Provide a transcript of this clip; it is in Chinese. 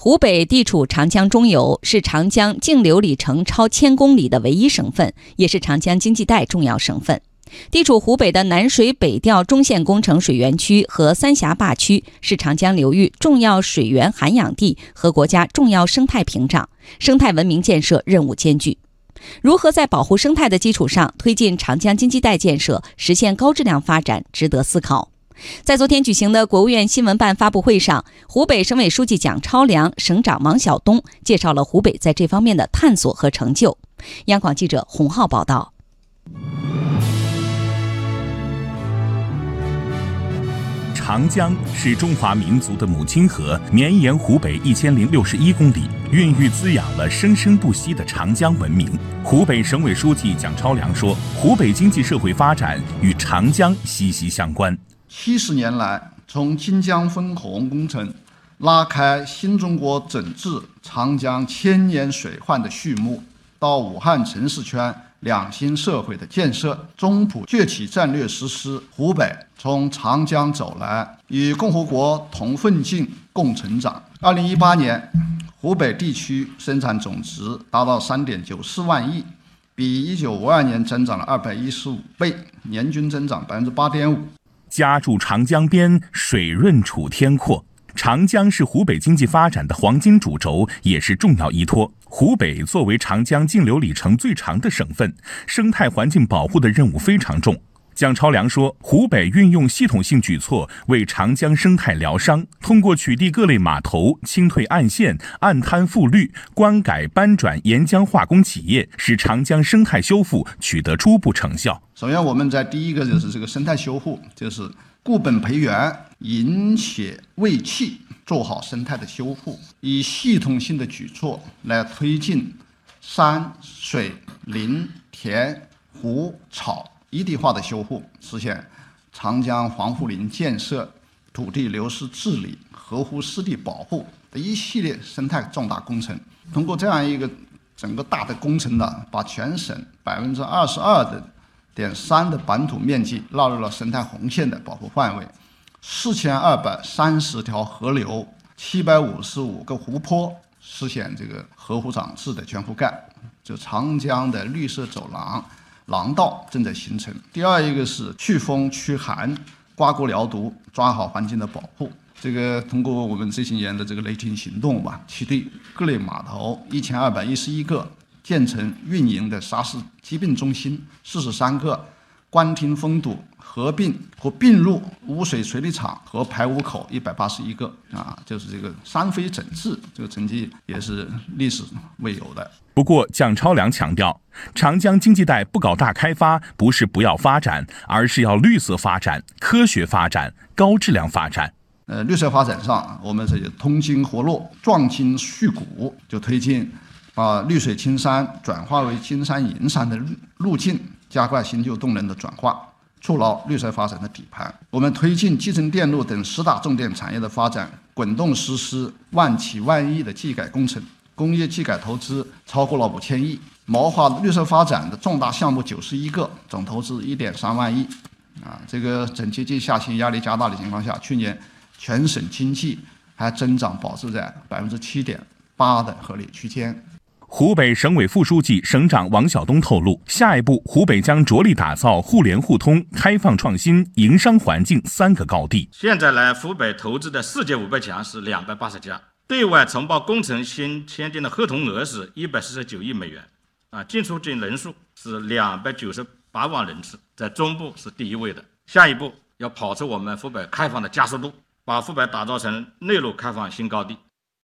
湖北地处长江中游，是长江径流里程超千公里的唯一省份，也是长江经济带重要省份。地处湖北的南水北调中线工程水源区和三峡坝区是长江流域重要水源涵养地和国家重要生态屏障，生态文明建设任务艰巨。如何在保护生态的基础上推进长江经济带建设，实现高质量发展，值得思考。在昨天举行的国务院新闻办发布会上，湖北省委书记蒋超良、省长王晓东介绍了湖北在这方面的探索和成就。央广记者洪浩报道。长江是中华民族的母亲河，绵延湖北一千零六十一公里，孕育滋养了生生不息的长江文明。湖北省委书记蒋超良说：“湖北经济社会发展与长江息息相关。”七十年来，从金江分洪工程拉开新中国整治长江千年水患的序幕，到武汉城市圈两新社会的建设，中普崛起战略实施，湖北从长江走来，与共和国同奋进、共成长。二零一八年，湖北地区生产总值达到三点九四万亿，比一九五二年增长了二百一十五倍，年均增长百分之八点五。家住长江边，水润楚天阔。长江是湖北经济发展的黄金主轴，也是重要依托。湖北作为长江径流里程最长的省份，生态环境保护的任务非常重。蒋超良说：“湖北运用系统性举措为长江生态疗伤，通过取缔各类码头、清退岸线、岸滩复绿、关改搬转沿江化工企业，使长江生态修复取得初步成效。首先，我们在第一个就是这个生态修复，就是固本培元、引血卫气，做好生态的修复，以系统性的举措来推进山水林田湖草。”一地化的修复，实现长江防护林建设、土地流失治理、河湖湿地保护的一系列生态重大工程。通过这样一个整个大的工程呢，把全省百分之二十二的点三的版土面积纳入了生态红线的保护范围，四千二百三十条河流、七百五十五个湖泊实现这个河湖长治的全覆盖，就长江的绿色走廊。廊道正在形成。第二一个是祛风驱寒、刮骨疗毒，抓好环境的保护。这个通过我们这些年的这个雷霆行动吧，取缔各类码头一千二百一十一个，建成运营的沙市疾病中心四十三个。关停封堵合并或并入污水处理厂和排污口一百八十一个啊，就是这个三非整治，这个成绩也是历史未有的。不过，蒋超良强调，长江经济带不搞大开发，不是不要发展，而是要绿色发展、科学发展、高质量发展。呃，绿色发展上，我们这个通经活络、壮筋续骨，就推进把绿水青山转化为金山银山的路路径。加快新旧动能的转化，筑牢绿色发展的底盘。我们推进集成电路等十大重点产业的发展，滚动实施万企万亿的技改工程，工业技改投资超过了五千亿，谋划绿色发展的重大项目九十一个，总投资一点三万亿。啊，这个整经济下行压力加大的情况下，去年全省经济还增长保持在百分之七点八的合理区间。湖北省委副书记、省长王晓东透露，下一步湖北将着力打造互联互通、开放创新、营商环境三个高地。现在来，湖北投资的世界五百强是两百八十家，对外承包工程新签订的合同额是一百四十九亿美元，啊，进出境人数是两百九十八万人次，在中部是第一位的。下一步要跑出我们湖北开放的加速度，把湖北打造成内陆开放新高地。